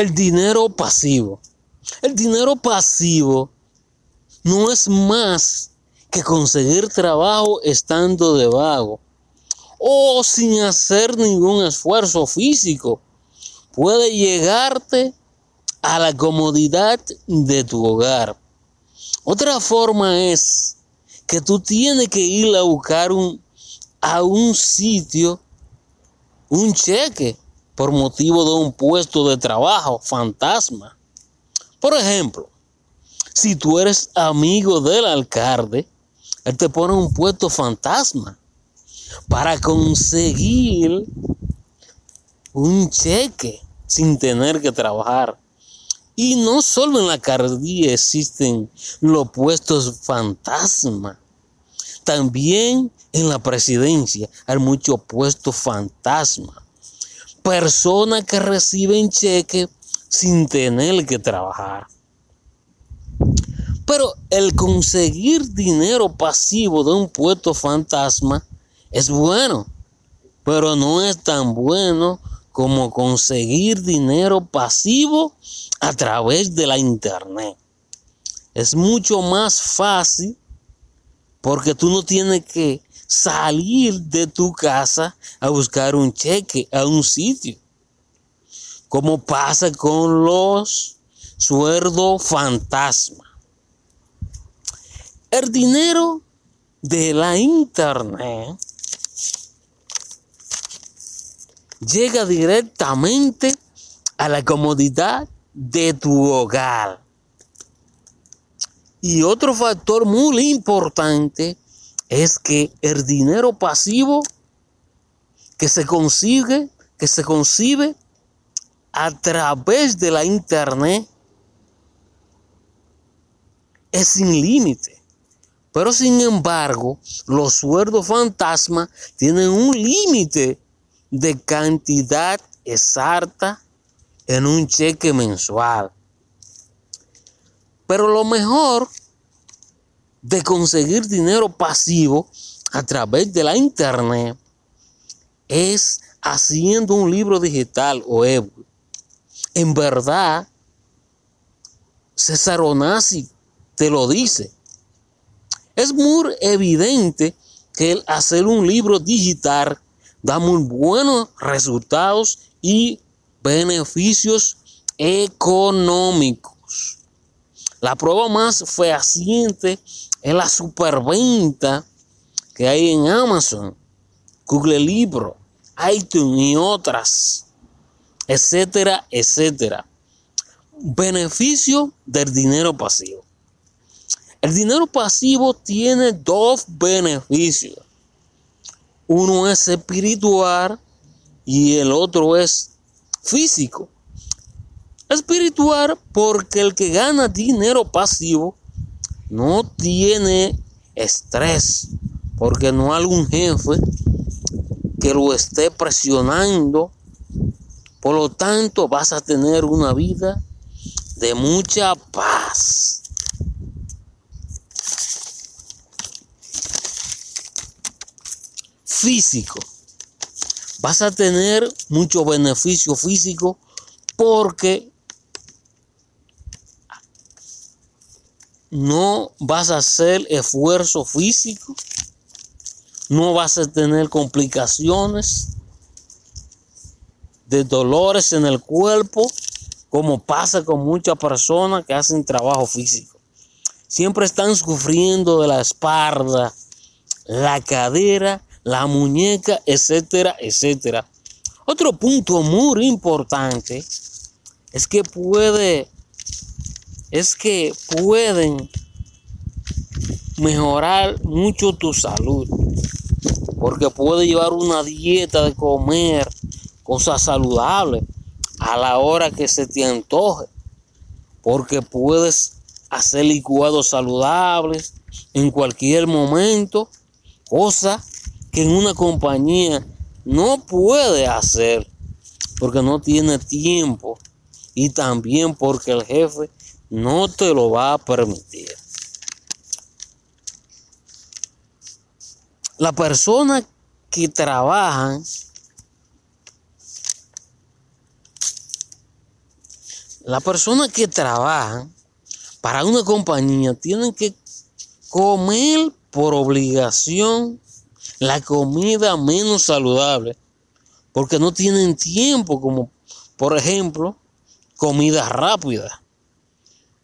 el dinero pasivo. El dinero pasivo no es más que conseguir trabajo estando de vago o sin hacer ningún esfuerzo físico. Puede llegarte a la comodidad de tu hogar. Otra forma es que tú tienes que ir a buscar un, a un sitio un cheque por motivo de un puesto de trabajo fantasma. Por ejemplo, si tú eres amigo del alcalde, él te pone un puesto fantasma para conseguir un cheque sin tener que trabajar. Y no solo en la alcaldía existen los puestos fantasma, también en la presidencia hay muchos puestos fantasma. Personas que reciben cheques sin tener que trabajar. Pero el conseguir dinero pasivo de un puesto fantasma es bueno, pero no es tan bueno como conseguir dinero pasivo a través de la internet. Es mucho más fácil porque tú no tienes que salir de tu casa a buscar un cheque a un sitio. Como pasa con los sueldos fantasma. El dinero de la internet llega directamente a la comodidad de tu hogar. Y otro factor muy importante es que el dinero pasivo que se consigue, que se concibe a través de la internet es sin límite. Pero sin embargo, los sueldos fantasma tienen un límite de cantidad exacta en un cheque mensual. Pero lo mejor de conseguir dinero pasivo a través de la internet es haciendo un libro digital o ebook. En verdad, César Onasi te lo dice. Es muy evidente que el hacer un libro digital da muy buenos resultados y beneficios económicos. La prueba más fehaciente es la superventa que hay en Amazon, Google Libro, iTunes y otras, etcétera, etcétera. Beneficio del dinero pasivo. El dinero pasivo tiene dos beneficios. Uno es espiritual y el otro es físico. Espiritual porque el que gana dinero pasivo no tiene estrés, porque no hay algún jefe que lo esté presionando. Por lo tanto, vas a tener una vida de mucha paz. Físico. Vas a tener mucho beneficio físico porque no vas a hacer esfuerzo físico, no vas a tener complicaciones de dolores en el cuerpo, como pasa con muchas personas que hacen trabajo físico. Siempre están sufriendo de la espalda, la cadera, la muñeca, etcétera, etcétera. Otro punto muy importante es que puede es que pueden mejorar mucho tu salud. Porque puede llevar una dieta de comer cosas saludables a la hora que se te antoje. Porque puedes hacer licuados saludables en cualquier momento. Cosa que en una compañía no puede hacer porque no tiene tiempo y también porque el jefe no te lo va a permitir. La persona que trabajan Las personas que trabajan para una compañía tienen que comer por obligación la comida menos saludable, porque no tienen tiempo, como por ejemplo, comida rápida.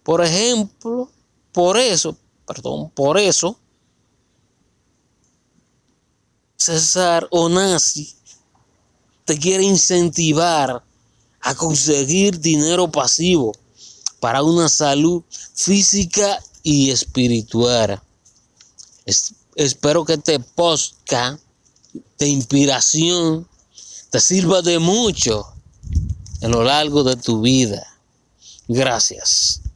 Por ejemplo, por eso, perdón, por eso, César Onasi te quiere incentivar a conseguir dinero pasivo para una salud física y espiritual. espero que este podcast de inspiración te sirva de mucho en lo largo de tu vida. Gracias.